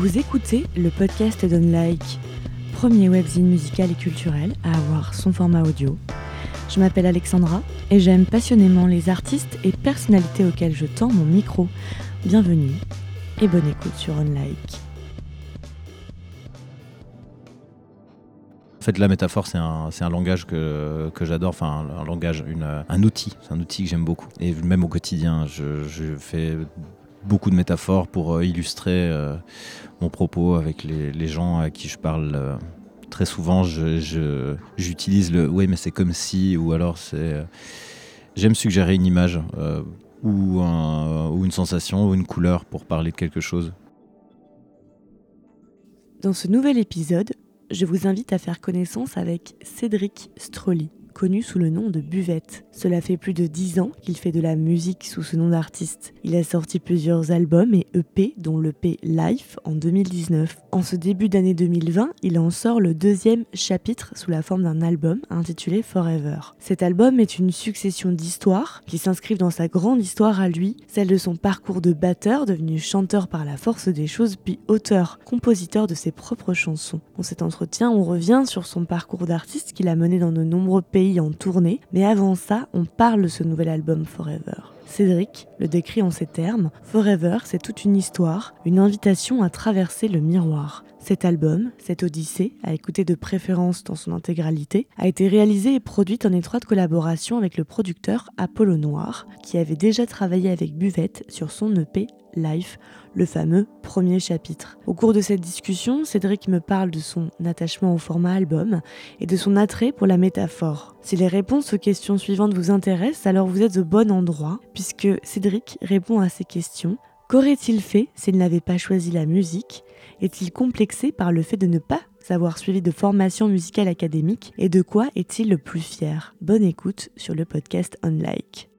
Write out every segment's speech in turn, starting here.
Vous écoutez le podcast d'Unlike, premier webzine musical et culturel à avoir son format audio. Je m'appelle Alexandra et j'aime passionnément les artistes et personnalités auxquels je tends mon micro. Bienvenue et bonne écoute sur Unlike. En fait, la métaphore, c'est un, un, langage que, que j'adore, enfin un, langage, une, un outil, c'est un outil que j'aime beaucoup. Et même au quotidien, je, je, fais beaucoup de métaphores pour euh, illustrer euh, mon propos avec les, gens à qui je parle. Euh, très souvent, j'utilise le oui, mais c'est comme si, ou alors c'est. J'aime suggérer une image ou une sensation ou une couleur pour parler de quelque chose. Dans ce nouvel épisode, je vous invite à faire connaissance avec Cédric Strolli connu sous le nom de Buvette. Cela fait plus de 10 ans qu'il fait de la musique sous ce nom d'artiste. Il a sorti plusieurs albums et EP, dont l'EP Life en 2019. En ce début d'année 2020, il en sort le deuxième chapitre sous la forme d'un album intitulé Forever. Cet album est une succession d'histoires qui s'inscrivent dans sa grande histoire à lui, celle de son parcours de batteur devenu chanteur par la force des choses puis auteur, compositeur de ses propres chansons. Dans cet entretien, on revient sur son parcours d'artiste qu'il a mené dans de nombreux pays en tournée, mais avant ça, on parle de ce nouvel album Forever. Cédric le décrit en ces termes Forever, c'est toute une histoire, une invitation à traverser le miroir. Cet album, cette odyssée, à écouter de préférence dans son intégralité, a été réalisé et produite en étroite collaboration avec le producteur Apollo Noir, qui avait déjà travaillé avec Buvette sur son EP Life, le fameux premier chapitre. Au cours de cette discussion, Cédric me parle de son attachement au format album et de son attrait pour la métaphore. Si les réponses aux questions suivantes vous intéressent, alors vous êtes au bon endroit, puisque Cédric répond à ces questions. Qu'aurait-il fait s'il n'avait pas choisi la musique? Est-il complexé par le fait de ne pas avoir suivi de formation musicale académique? Et de quoi est-il le plus fier? Bonne écoute sur le podcast Unlike.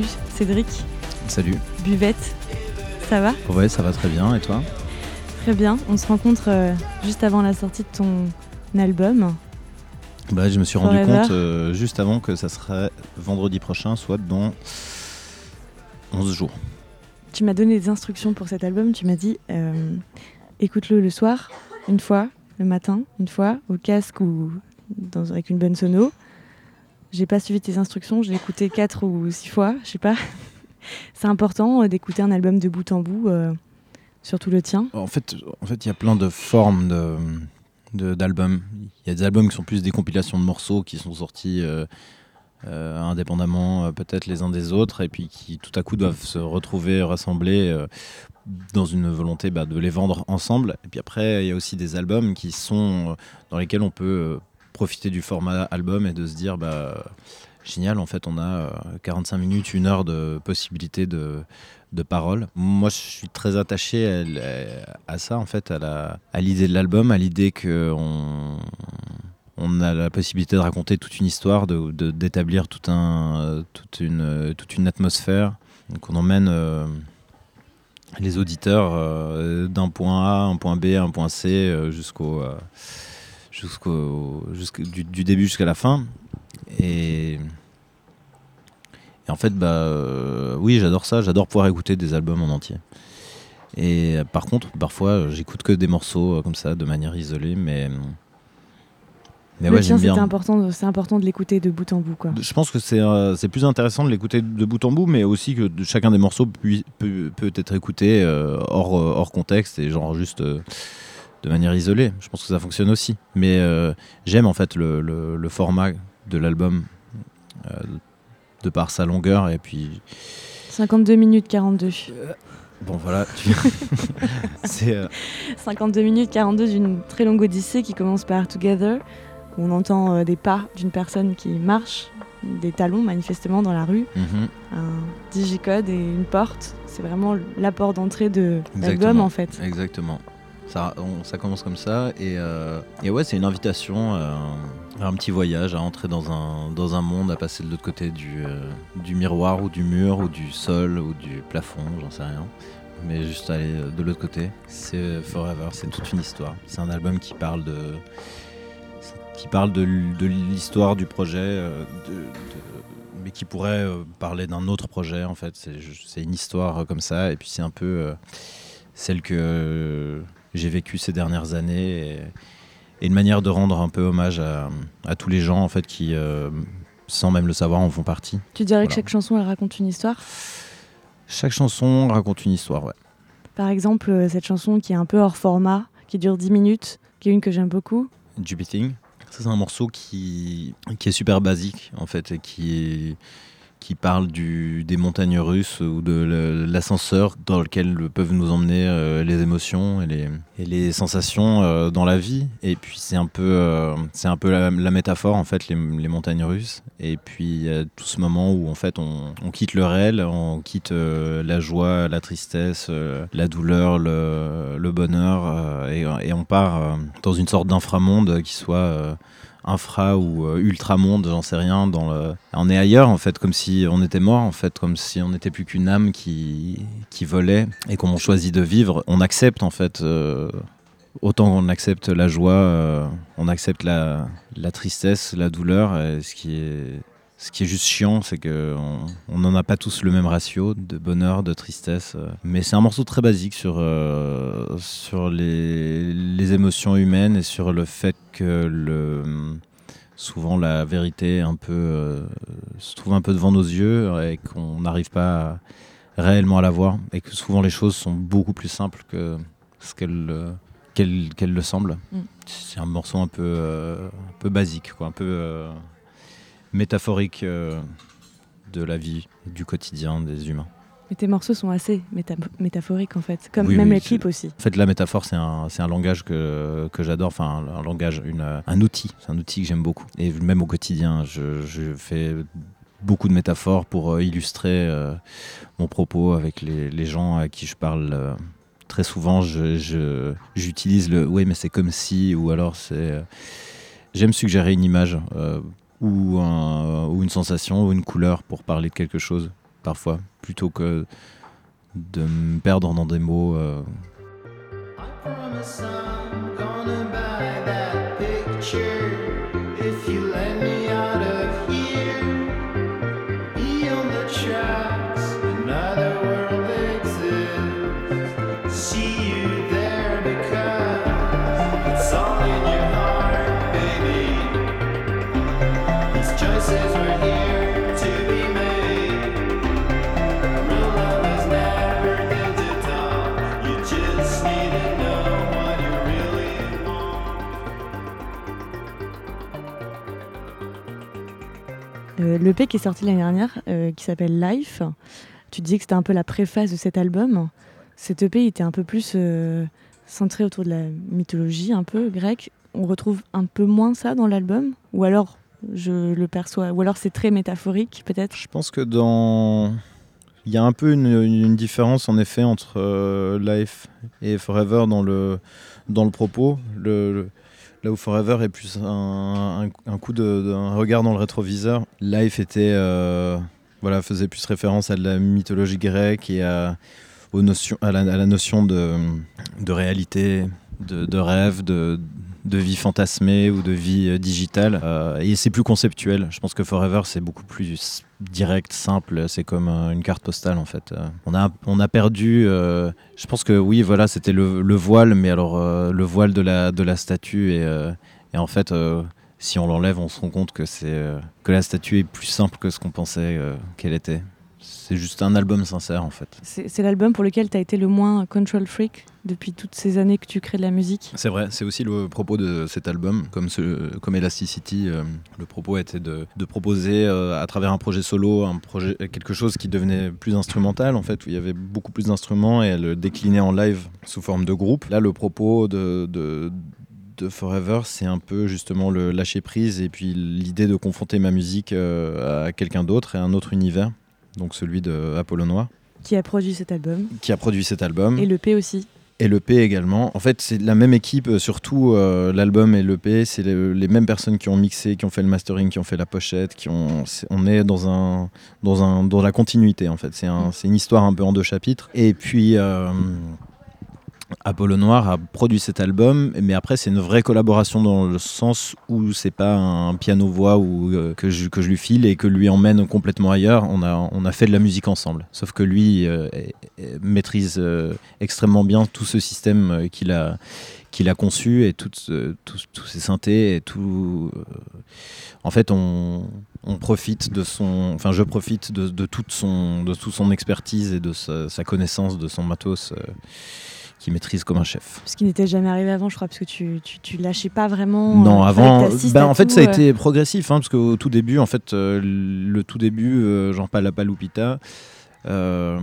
Salut Cédric. Salut. Buvette. Ça va? Ouais, ça va très bien. Et toi? Très bien. On se rencontre euh, juste avant la sortie de ton album. Bah, je me suis rendu compte euh, juste avant que ça serait vendredi prochain, soit dans 11 jours. Tu m'as donné des instructions pour cet album. Tu m'as dit euh, écoute-le le soir, une fois, le matin, une fois, au casque ou dans, avec une bonne sono. J'ai pas suivi tes instructions, j'ai écouté quatre ou six fois, je sais pas. C'est important euh, d'écouter un album de bout en bout, euh, surtout le tien. En fait, en fait, il y a plein de formes d'albums. Il y a des albums qui sont plus des compilations de morceaux qui sont sortis euh, indépendamment peut-être les uns des autres et puis qui tout à coup doivent se retrouver, rassembler dans une volonté bah, de les vendre ensemble. Et puis après, il y a aussi des albums qui sont dans lesquels on peut profiter du format album et de se dire bah génial en fait on a 45 euh, minutes une heure de possibilité de, de parole moi je suis très attaché à, ça en fait à l'idée de l'album à l'idée que on, a la possibilité de raconter toute une histoire de d'établir tout un toute une toute une atmosphère. Qu'on emmène euh, les auditeurs euh, d'un point A un point B un point C jusqu'au jusqu'au du, début jusqu'à la fin. Et, en fait, bah, euh, oui, j'adore ça. J'adore pouvoir écouter des albums en entier. Et par contre, parfois, j'écoute que des morceaux euh, comme ça, de manière isolée, mais Mais Le ouais, tien, bien. important, c'est important de l'écouter de bout en bout, quoi. Je pense que c'est euh, c'est plus intéressant de l'écouter de bout en bout, mais aussi que de- chacun des morceaux pui- peut, peut être écouté euh, hors, euh, hors contexte et genre juste euh, de manière isolée. Je pense que ça fonctionne aussi. Mais euh, j'aime en fait le, le- le format de l'album euh, de par sa longueur et puis 52 minutes 42. bon voilà. tu- c'est euh, 52 minutes 42 d'une très longue odyssée qui commence par Together, où on entend euh, des pas d'une personne qui marche, des talons manifestement dans la rue, mhm. un digicode et une porte. C'est vraiment la porte d'entrée de l'album en fait. Exactement. Ça, commence comme ça et, euh, ouais c'est une invitation euh, à un petit voyage, à entrer dans un, dans un monde, à passer de l'autre côté du, euh, miroir ou du mur ou du sol ou du plafond, j'en sais rien. Mais juste aller de l'autre côté. C'est Forever, c'est toute une histoire. C'est un album qui parle de, qui parle de, l'histoire du projet, mais qui pourrait parler d'un autre projet en fait. C'est une histoire comme ça et puis c'est un peu celle que j'ai vécue ces dernières années et, et une manière de rendre un peu hommage à, à tous les gens en fait qui, euh, sans même le savoir, en font partie. Tu dirais que chaque chanson elle raconte une histoire? Chaque chanson raconte une histoire, ouais. Par exemple, euh, cette chanson qui est un peu hors format, qui dure 10 minutes, qui est une que j'aime beaucoup. Jubiting. Ça, c'est un morceau qui, qui est super basique, en fait, et qui, qui parle des montagnes russes ou de l'ascenseur dans lequel peuvent nous emmener euh, les émotions et les, sensations euh, dans la vie. Et puis, c'est un peu, euh, c'est un peu la, métaphore, en fait, les, montagnes russes. Et puis, tout ce moment où, en fait, on, quitte le réel, on quitte la joie, la tristesse, la douleur, le, bonheur, et, et on part dans une sorte d'inframonde qui soit infra ou euh, ultramonde, j'en sais rien. Dans le... On est ailleurs, en fait, comme si on était mort, en fait, comme si on n'était plus qu'une âme qui, qui volait et qu'on choisit de vivre. On accepte, en fait. euh, Autant qu'on accepte la joie, euh, on accepte la, la tristesse, la douleur. ce qui est ce qui est juste chiant, c'est qu'on n'en a pas tous le même ratio de bonheur, de tristesse. euh. Mais c'est un morceau très basique sur, euh, sur les, les émotions humaines et sur le fait que le, souvent la vérité un peu, euh, se trouve un peu devant nos yeux et qu'on n'arrive pas à- réellement à la voir. Et que souvent les choses sont beaucoup plus simples que ce qu'elles euh, le semblent. Mm. C'est un morceau un peu, euh, un peu basique, quoi, un peu euh, métaphorique euh, de la vie, du quotidien des humains. Mais tes morceaux sont assez méta- métaphoriques en fait, comme Oui, même oui, les clips aussi. En fait, la métaphore, c'est un, un langage que, que j'adore, enfin, un langage, une, un outil, c'est un outil que j'aime beaucoup. Et même au quotidien, je, je fais beaucoup de métaphores pour euh, illustrer euh, mon propos avec les, les gens à qui je parle. euh, très souvent, je- je- j'utilise le oui, mais c'est comme si, ou alors c'est. euh, J'aime suggérer une image ou, un- ou une sensation ou une couleur pour parler de quelque chose, parfois, plutôt que de me perdre dans des mots. euh, L'EP qui est sorti l'année dernière, euh, qui s'appelle Life, tu disais que c'était un peu la préface de cet album. Cet EP était un peu plus euh, centré autour de la mythologie, un peu grecque. On retrouve un peu moins ça dans l'album? Ou alors je le perçois Ou alors c'est très métaphorique peut-être? Je pense que dans. Il y a un peu une, différence en effet entre euh, Life et Forever dans le, dans le propos. Là où Forever est plus un, coup d'un regard dans le rétroviseur, Life était, euh, voilà, faisait plus référence à de la mythologie grecque et à, aux notions, à, la, notion de, de réalité, de rêve, de, de vie fantasmée ou de vie euh, digitale. Euh, et c'est plus conceptuel. Je pense que Forever, c'est beaucoup plus direct, simple. C'est comme euh, une carte postale, en fait. On, a, on a perdu. je pense que oui, voilà, c'était le, le voile, mais alors le voile de la, de la statue. Et, et en fait, si on l'enlève, on se rend compte que c'est que la statue est plus simple que ce qu'on pensait qu'elle était. C'est juste un album sincère en fait. C'est l'album pour lequel tu as été le moins control freak? Depuis toutes ces années que tu crées de la musique. C'est vrai, c'est aussi le propos de cet album, comme, ce, comme Elasticity. euh, le propos était de, de proposer euh, à travers un projet solo, un projet, quelque chose qui devenait plus instrumental en fait, où il y avait beaucoup plus d'instruments et elle le déclinait en live sous forme de groupe. Là, le propos de, de, de Forever, c'est un peu justement le lâcher prise et puis l'idée de confronter ma musique euh, à quelqu'un d'autre et à un autre univers, donc celui de Apollo Noir, Qui a produit cet album qui a produit cet album. Et le P aussi. Et l'EP également. En fait, c'est la même équipe, euh, surtout euh, l'album et l'EP, c'est les, les mêmes personnes qui ont mixé, qui ont fait le mastering, qui ont fait la pochette, qui ont. on est dans un, dans un, dans la continuité en fait. C'est un, c'est une histoire un peu en deux chapitres. Et puis. euh, Apollo Noir a produit cet album, mais après c'est une vraie collaboration dans le sens où c'est pas un piano-voix ou euh, que, je, que je lui file et que lui emmène complètement ailleurs. On a, on a fait de la musique ensemble. Sauf que lui euh, maîtrise euh, extrêmement bien tout ce système qu'il a, a conçu et tous, ses synthés et tout. en fait, on, on profite de son, enfin, je profite de, de toute son, de son expertise et de sa, sa connaissance de son matos. Qu'il maîtrise comme un chef. Ce qui n'était jamais arrivé avant, je crois, parce que tu, tu, tu lâchais pas vraiment. Non, euh, avant, que t'assistes bah, en fait, tout, ça a euh. été progressif, hein, parce qu'au tout début, en fait, euh, le tout début, euh, genre Palapalupita, je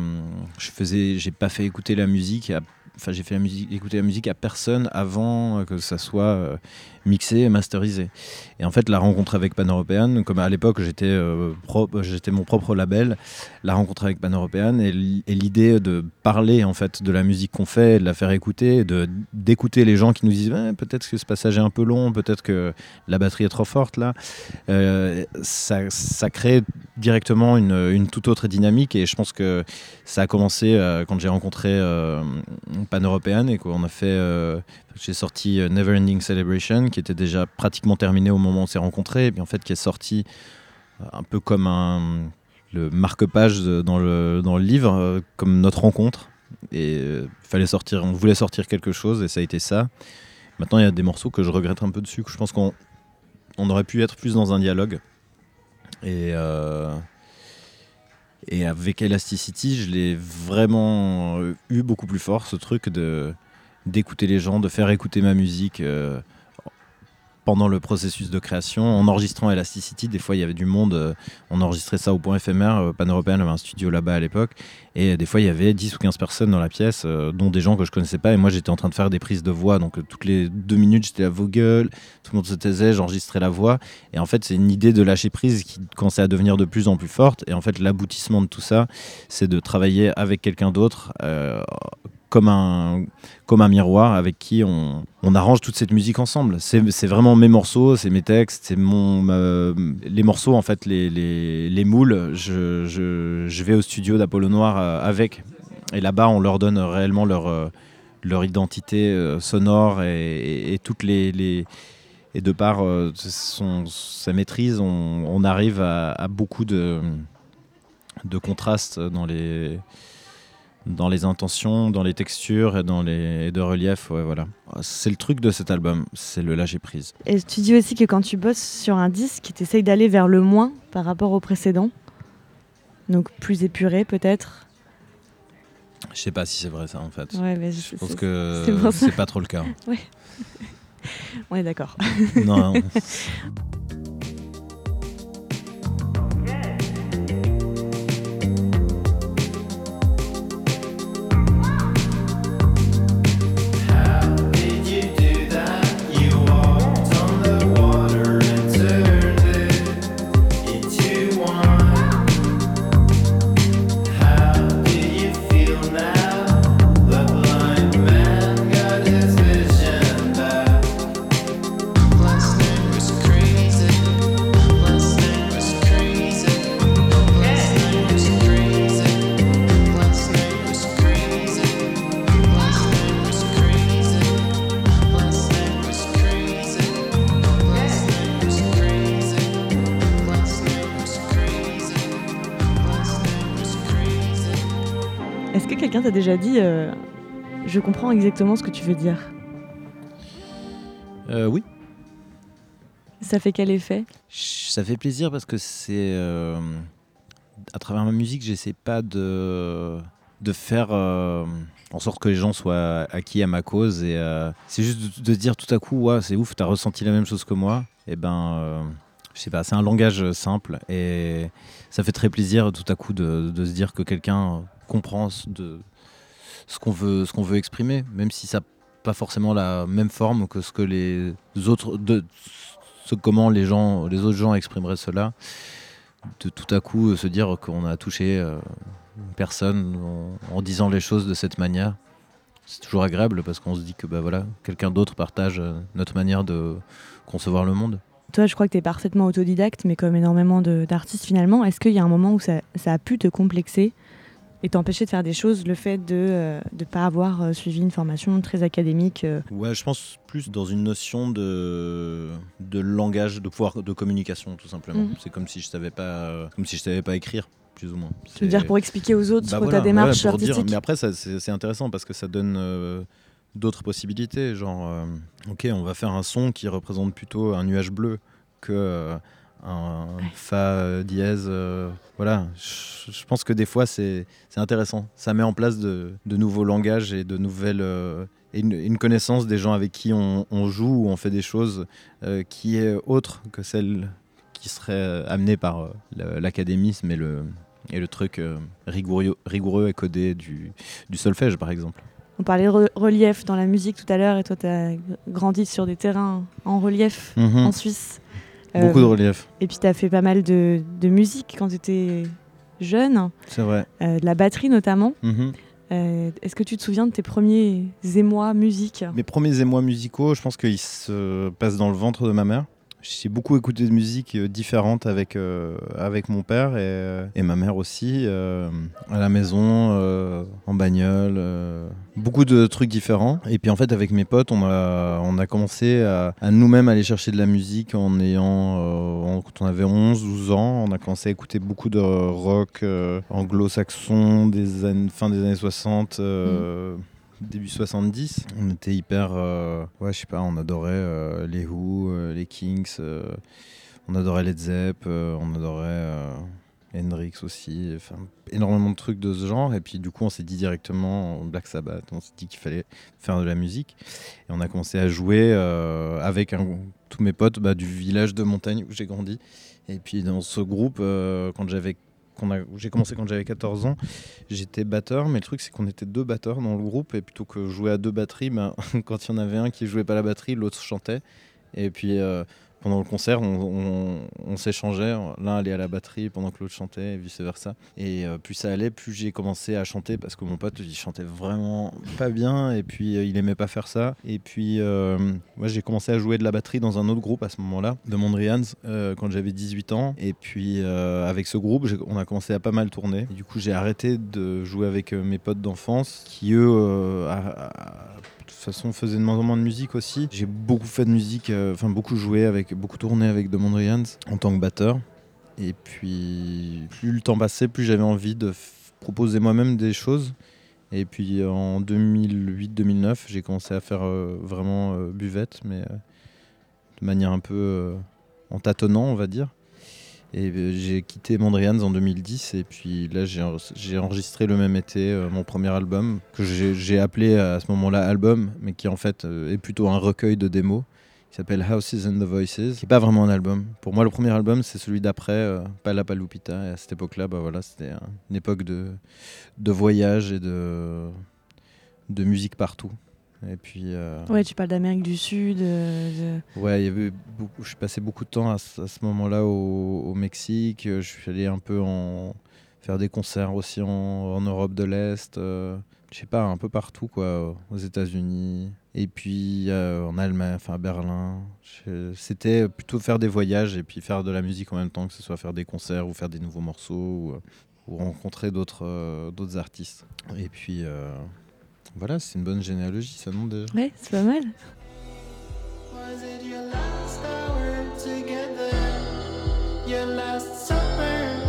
faisais, j'ai pas fait écouter la musique, à- enfin, j'ai fait la musique, écouter la musique à personne avant que ça soit mixé et masterisé. Et en fait, la rencontre avec Pan European, comme à l'époque, j'étais, euh, pro- mon propre label, la rencontre avec Pan European et l'idée de parler en fait de la musique qu'on fait, de la faire écouter, d'écouter les gens qui nous disent Ouais, peut-être que ce passage est un peu long, peut-être que la batterie est trop forte là, Euh, ça, crée directement une, toute autre dynamique et je pense que ça a commencé euh, quand j'ai rencontré euh, Pan European et qu'on a fait j'ai sorti euh, Never Ending Celebration qui était déjà pratiquement terminé au moment où on s'est rencontrés et puis en fait qui est sorti euh, un peu comme le marque-page dans le, dans le livre euh, comme notre rencontre. Et fallait sortir on voulait sortir quelque chose et ça a été ça. Maintenant il y a des morceaux que je regrette un peu dessus que je pense qu'on on aurait pu être plus dans un dialogue. Et et avec Elasticity je l'ai vraiment eu beaucoup plus fort ce truc de d'écouter les gens de faire écouter ma musique euh, pendant le processus de création, en enregistrant Elasticity, des fois il y avait du monde, euh, on enregistrait ça au point éphémère, euh, Pan Européen avait un studio là-bas à l'époque, et des fois il y avait 10 ou 15 personnes dans la pièce, dont des gens que je connaissais pas, et moi j'étais en train de faire des prises de voix, donc toutes les deux minutes j'étais à vos tout le monde se taisait, j'enregistrais la voix, et en fait c'est une idée de lâcher prise qui commençait à devenir de plus en plus forte, et en fait l'aboutissement de tout ça, c'est de travailler avec quelqu'un d'autre, comme un, comme un miroir avec qui on, on arrange toute cette musique ensemble. C'est vraiment mes morceaux, c'est mes textes, c'est mon les morceaux en fait, les, les, les moules. Je, je, vais au studio d'Apollo Noir euh, avec et là-bas on leur donne réellement leur euh, leur identité euh, sonore et, et- toutes les, les et de par sa maîtrise, on, on arrive à, à beaucoup de de contrastes dans les dans les intentions, dans les textures et dans les de relief. Ouais, voilà. C'est le truc de cet album, c'est le lâcher prise. Et tu dis aussi que quand tu bosses sur un disque, tu essayes d'aller vers le moins par rapport au précédent. Donc plus épuré peut-être. Je sais pas si c'est vrai ça en fait. Ouais, mais Je pense que c'est pas trop le cas. On est d'accord. non. t'a déjà dit euh, Je comprends exactement ce que tu veux dire Euh, oui. Ça fait quel effet? Ça fait plaisir parce que c'est. euh, à travers ma musique, j'essaie pas de, de faire euh, en sorte que les gens soient acquis à ma cause. Et euh, c'est juste de, de dire tout à coup, ouais, c'est ouf, t'as ressenti la même chose que moi. Et ben. euh, je sais pas, c'est un langage simple et ça fait très plaisir tout à coup de, de se dire que quelqu'un comprend de, ce qu'on veut, ce veut exprimer, même si ça n'a pas forcément la même forme que ce que les autres, de, ce comment les gens, les autres gens exprimeraient cela. De tout à coup se dire qu'on a touché euh, une personne en, disant les choses de cette manière, c'est toujours agréable parce qu'on se dit que bah voilà, quelqu'un d'autre partage euh, notre manière de concevoir le monde. Toi, je crois que tu es parfaitement autodidacte, mais comme énormément d'artistes finalement, est-ce qu'il y a un moment où ça, ça a pu te complexer? Et t'empêcher de faire des choses, le fait de ne pas avoir euh, suivi une formation très académique euh, Ouais, je pense plus dans une notion de, de langage, de pouvoir de communication tout simplement. Mhm. C'est comme si je savais pas, comme si je savais pas écrire, plus ou moins. Je veux dire, pour expliquer aux autres Bah voilà, ta démarche ouais, pour dire. Mais après, c'est c'est intéressant parce que ça donne euh, d'autres possibilités. Genre, euh, ok, on va faire un son qui représente plutôt un nuage bleu que euh, un fa euh, dièse. euh, voilà, je, je pense que des fois, c'est intéressant. Ça met en place de, de nouveaux langages et de nouvelles. euh, et une, une connaissance des gens avec qui on, on joue ou on fait des choses euh, qui est autre que celle qui serait amenée par l'académisme et le, et le truc rigoureux, rigoureux et codé du, du solfège, par exemple. On parlait de re- relief dans la musique tout à l'heure, et toi, tu as grandi sur des terrains en relief en Suisse. Beaucoup Euh, de relief, Et puis, tu as fait pas mal de, de musique quand tu étais jeune, c'est vrai. euh, de la batterie notamment. Mhm. Euh, Est-ce que tu te souviens de tes premiers émois musique Mes premiers émois musicaux, je pense qu'ils se passent dans le ventre de ma mère. J'ai beaucoup écouté de musique euh, différente avec, euh, avec mon père et, euh, et ma mère aussi, à la maison, en bagnole, beaucoup de trucs différents. Et puis en fait, avec mes potes, on a, on a commencé à, nous-mêmes aller chercher de la musique en ayant, quand on avait 11, 12 ans, on a commencé à écouter beaucoup de rock anglo-saxon des années, fin des années 60. euh, début 70. On était hyper. euh, ouais, je sais pas, on adorait euh, les Who, euh, les Kings, on adorait Led Zepp, on adorait Hendrix aussi. Enfin, énormément de trucs de ce genre. Et puis, du coup, on s'est dit directement Black Sabbath, on s'est dit qu'il fallait faire de la musique. Et on a commencé à jouer avec tous mes potes bah, du village de montagne où j'ai grandi. Et puis, dans ce groupe, quand j'avais. J'ai commencé quand j'avais 14 ans, J'étais batteur, mais le truc c'est qu'on était deux batteurs dans le groupe et plutôt que jouer à deux batteries, ben, quand il y en avait un qui jouait pas la batterie, l'autre chantait. Et puis euh, pendant le concert, on, s'échangeait, l'un allait à la batterie pendant que l'autre chantait et vice versa. Et euh, plus ça allait, plus j'ai commencé à chanter parce que mon pote il chantait vraiment pas bien et puis euh, il aimait pas faire ça. Et puis euh, moi j'ai commencé à jouer de la batterie dans un autre groupe à ce moment-là, de Mondrians, quand j'avais 18 ans. Et puis avec ce groupe, on a commencé à pas mal tourner. Du coup, j'ai arrêté de jouer avec mes potes d'enfance qui, eux, a- façon, faisaient de moins en moins de musique aussi. J'ai beaucoup fait de musique, euh, enfin beaucoup joué avec, beaucoup tourné avec The Mondrians en tant que batteur. Et puis, plus le temps passait, plus j'avais envie de proposer moi-même des choses. Et puis en 2008-2009, j'ai commencé à faire euh, vraiment euh, buvette, mais de manière un peu en tâtonnant, on va dire. Et euh, j'ai quitté Mondrians en 2010 et puis là j'ai en- j'ai enregistré le même été euh, mon premier album que j'ai appelé à ce moment-là album mais qui en fait euh, est plutôt un recueil de démos qui s'appelle Houses and the Voices qui n'est pas vraiment un album. Pour moi le premier album c'est celui d'après euh, Pala Palupita et à cette époque-là bah voilà c'était un- une époque de, de voyage et de, de musique partout. Et puis euh, Ouais, tu parles d'Amérique du Sud. euh, de- Ouais, il y avait beaucoup, je passais beaucoup de temps à, ce- à ce moment-là au, au Mexique. Euh, Je suis allé un peu en faire des concerts aussi en, en Europe de l'Est. euh, je sais pas, un peu partout, quoi, aux États-Unis. Et puis euh, en Allemagne, enfin à Berlin. C'était plutôt faire des voyages et puis faire de la musique en même temps, que ce soit faire des concerts ou faire des nouveaux morceaux ou, ou rencontrer d'autres d'autres artistes. Et puis voilà, c'est une bonne généalogie, ça non déjà. Ouais, c'est pas mal. Was it your last hour together? Your last summer?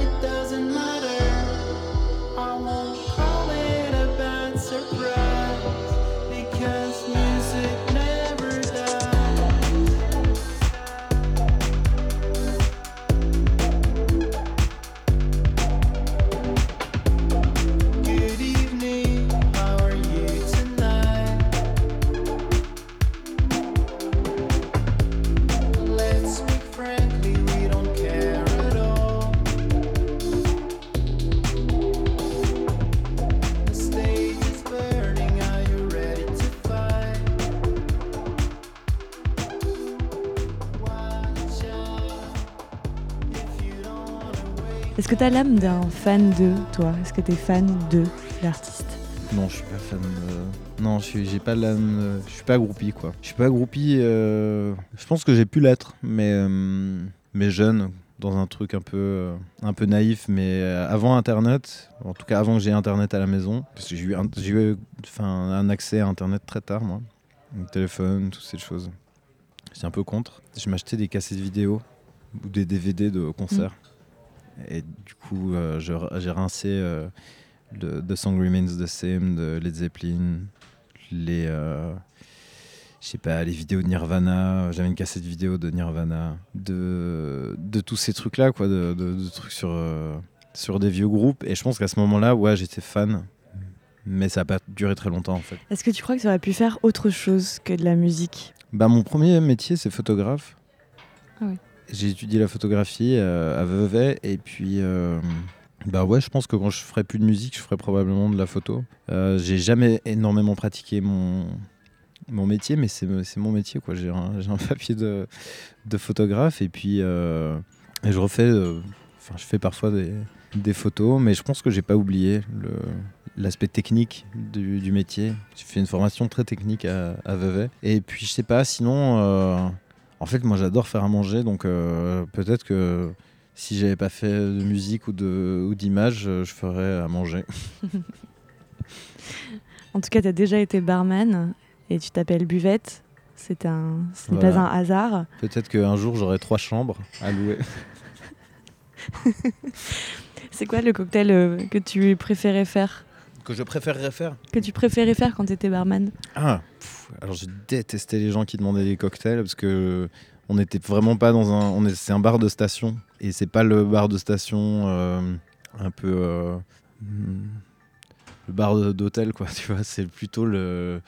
Est-ce que tu as l'âme d'un fan de toi Est-ce que tu es fan de l'artiste Non, je suis pas fan. de- Non, je j'ai pas l'âme. Je suis pas groupie quoi. Je suis pas groupie. euh, Je pense que j'ai pu l'être, mais euh, mais jeune, dans un truc un peu euh, un peu naïf, mais euh, avant Internet, en tout cas avant que j'ai Internet à la maison, parce que j'ai eu un, eu accès à Internet très tard moi, le téléphone, toutes ces choses. J'étais un peu contre. Je m'achetais des cassettes vidéo ou des DVD de concerts. Et du coup, euh, j'ai rincé euh, le The Song Remains the Same de Led Zeppelin, les, euh, je sais pas, les vidéos de Nirvana. J'avais une cassette vidéo de Nirvana, de, de tous ces trucs-là, quoi, de, de- de trucs sur, euh, sur des vieux groupes. Et je pense qu'à ce moment-là, ouais, j'étais fan. Mais ça n'a pas duré très longtemps en fait. Est-ce que tu crois que tu aurais pu faire autre chose que de la musique? Bah, mon premier métier, c'est photographe. Ah oui. J'ai étudié la photographie euh, à Vevey et puis euh, bah ouais, je pense que quand je ferai plus de musique, je ferai probablement de la photo. Euh, j'ai jamais énormément pratiqué mon mon métier, mais c'est mon métier quoi. J'ai un, un papier de de photographe et puis euh, je refais, enfin je fais parfois des des photos, mais je pense que j'ai pas oublié l'aspect technique du, du métier. J'ai fait une formation très technique à, à Vevey. Et puis, je sais pas, sinon, en fait, moi, j'adore faire à manger. Donc, euh, peut-être que si j'avais pas fait de musique ou de ou d'image, euh, je ferais à manger. En tout cas, tu as déjà été barman et tu t'appelles Buvette. C'est un, ce n'est pas un hasard. Peut-être qu'un jour, j'aurai trois chambres à louer. C'est quoi le cocktail euh, que tu préférais faire? Que je préférerais faire? Que tu préférais faire quand tu étais barman? Ah, alors je détestais les gens qui demandaient des cocktails parce que on n'était vraiment pas dans un. C'est un bar de station et c'est pas le bar de station euh, un peu. euh, le bar d'hôtel, quoi, tu vois. C'est plutôt le.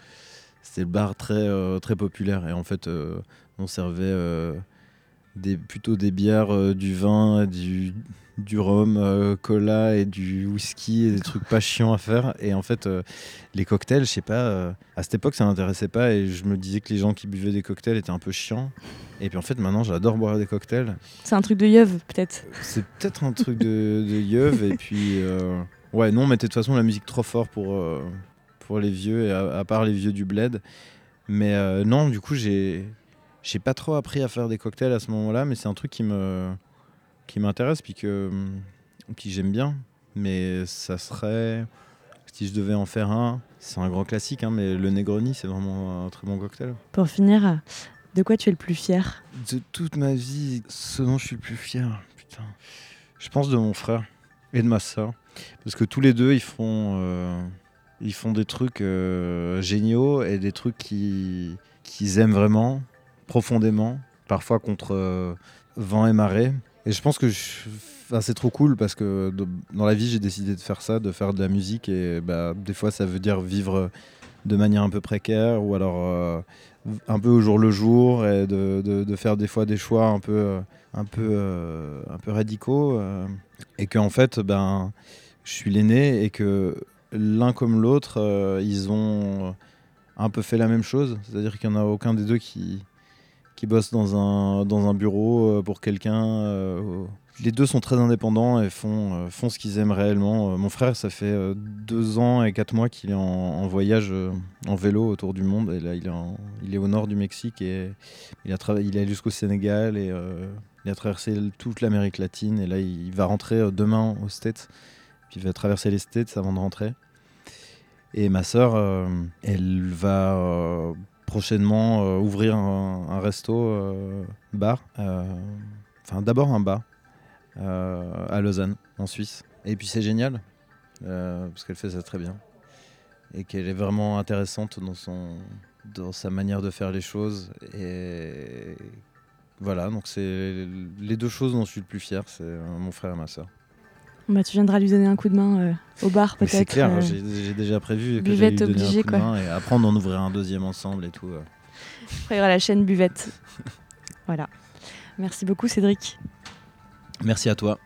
C'est le bar très, euh, très populaire et en fait, on servait plutôt des bières, du vin, du, du rhum, euh, cola et du whisky et des trucs pas chiants à faire. Et en fait, euh, les cocktails, je sais pas, euh, à cette époque ça m'intéressait pas et je me disais que les gens qui buvaient des cocktails étaient un peu chiants. Et puis en fait maintenant j'adore boire des cocktails. C'est un truc de yeuve, peut-être. C'est peut-être un truc de, de yeuve et puis ouais non mais de toute façon la musique trop fort pour, pour les vieux et à, à part les vieux du bled. Mais non du coup j'ai j'ai pas trop appris à faire des cocktails à ce moment-là mais c'est un truc qui me qui m'intéresse puis que qui j'aime bien. Mais ça serait si je devais en faire un, c'est un grand classique, hein, mais le Negroni, c'est vraiment un très bon cocktail. Pour finir, de quoi tu es le plus fier? De toute ma vie, ce dont je suis le plus fier, putain. Je pense de mon frère et de ma soeur. Parce que tous les deux, ils font, euh, ils font des trucs euh, géniaux et des trucs qui- qu'ils aiment vraiment, profondément, parfois contre euh, vent et marée. Et je pense que c'est trop cool parce que dans la vie, j'ai décidé de faire ça, de faire de la musique. Et bah, des fois, ça veut dire vivre de manière un peu précaire ou alors euh, un peu au jour le jour et de, faire des fois des choix un peu, euh, radicaux. euh, et qu'en fait, ben, je suis l'aîné et que l'un comme l'autre, euh, ils ont un peu fait la même chose. C'est-à-dire qu'il n'y en a aucun des deux qui, qui bosse dans un, dans un bureau euh, pour quelqu'un. euh, les deux sont très indépendants et font, euh, font ce qu'ils aiment réellement. Mon frère, ça fait deux ans et quatre mois qu'il est en, voyage en vélo autour du monde. Et là, il est, il est au nord du Mexique et il a il est allé jusqu'au Sénégal et il a traversé toute l'Amérique latine. Et là, il, va rentrer demain aux States. Puis il va traverser les States avant de rentrer. Et ma sœur, elle va prochainement euh, ouvrir un, un resto euh, bar. euh, Enfin, d'abord un bar à Lausanne, en Suisse. Et puis c'est génial, parce qu'elle fait ça très bien. Et qu'elle est vraiment intéressante dans, son, dans sa manière de faire les choses. Et voilà, donc c'est les deux choses dont je suis le plus fier, c'est mon frère et ma soeur. Bah, Tu viendras lui donner un coup de main euh, au bar, peut-être. c'est clair, euh, j'ai déjà prévu que buvette lui donner un obligée, coup de main et apprendre d'en ouvrir un deuxième ensemble et tout. euh. Après, il y aura la chaîne Buvette. voilà. Merci beaucoup, Cédric. Merci à toi.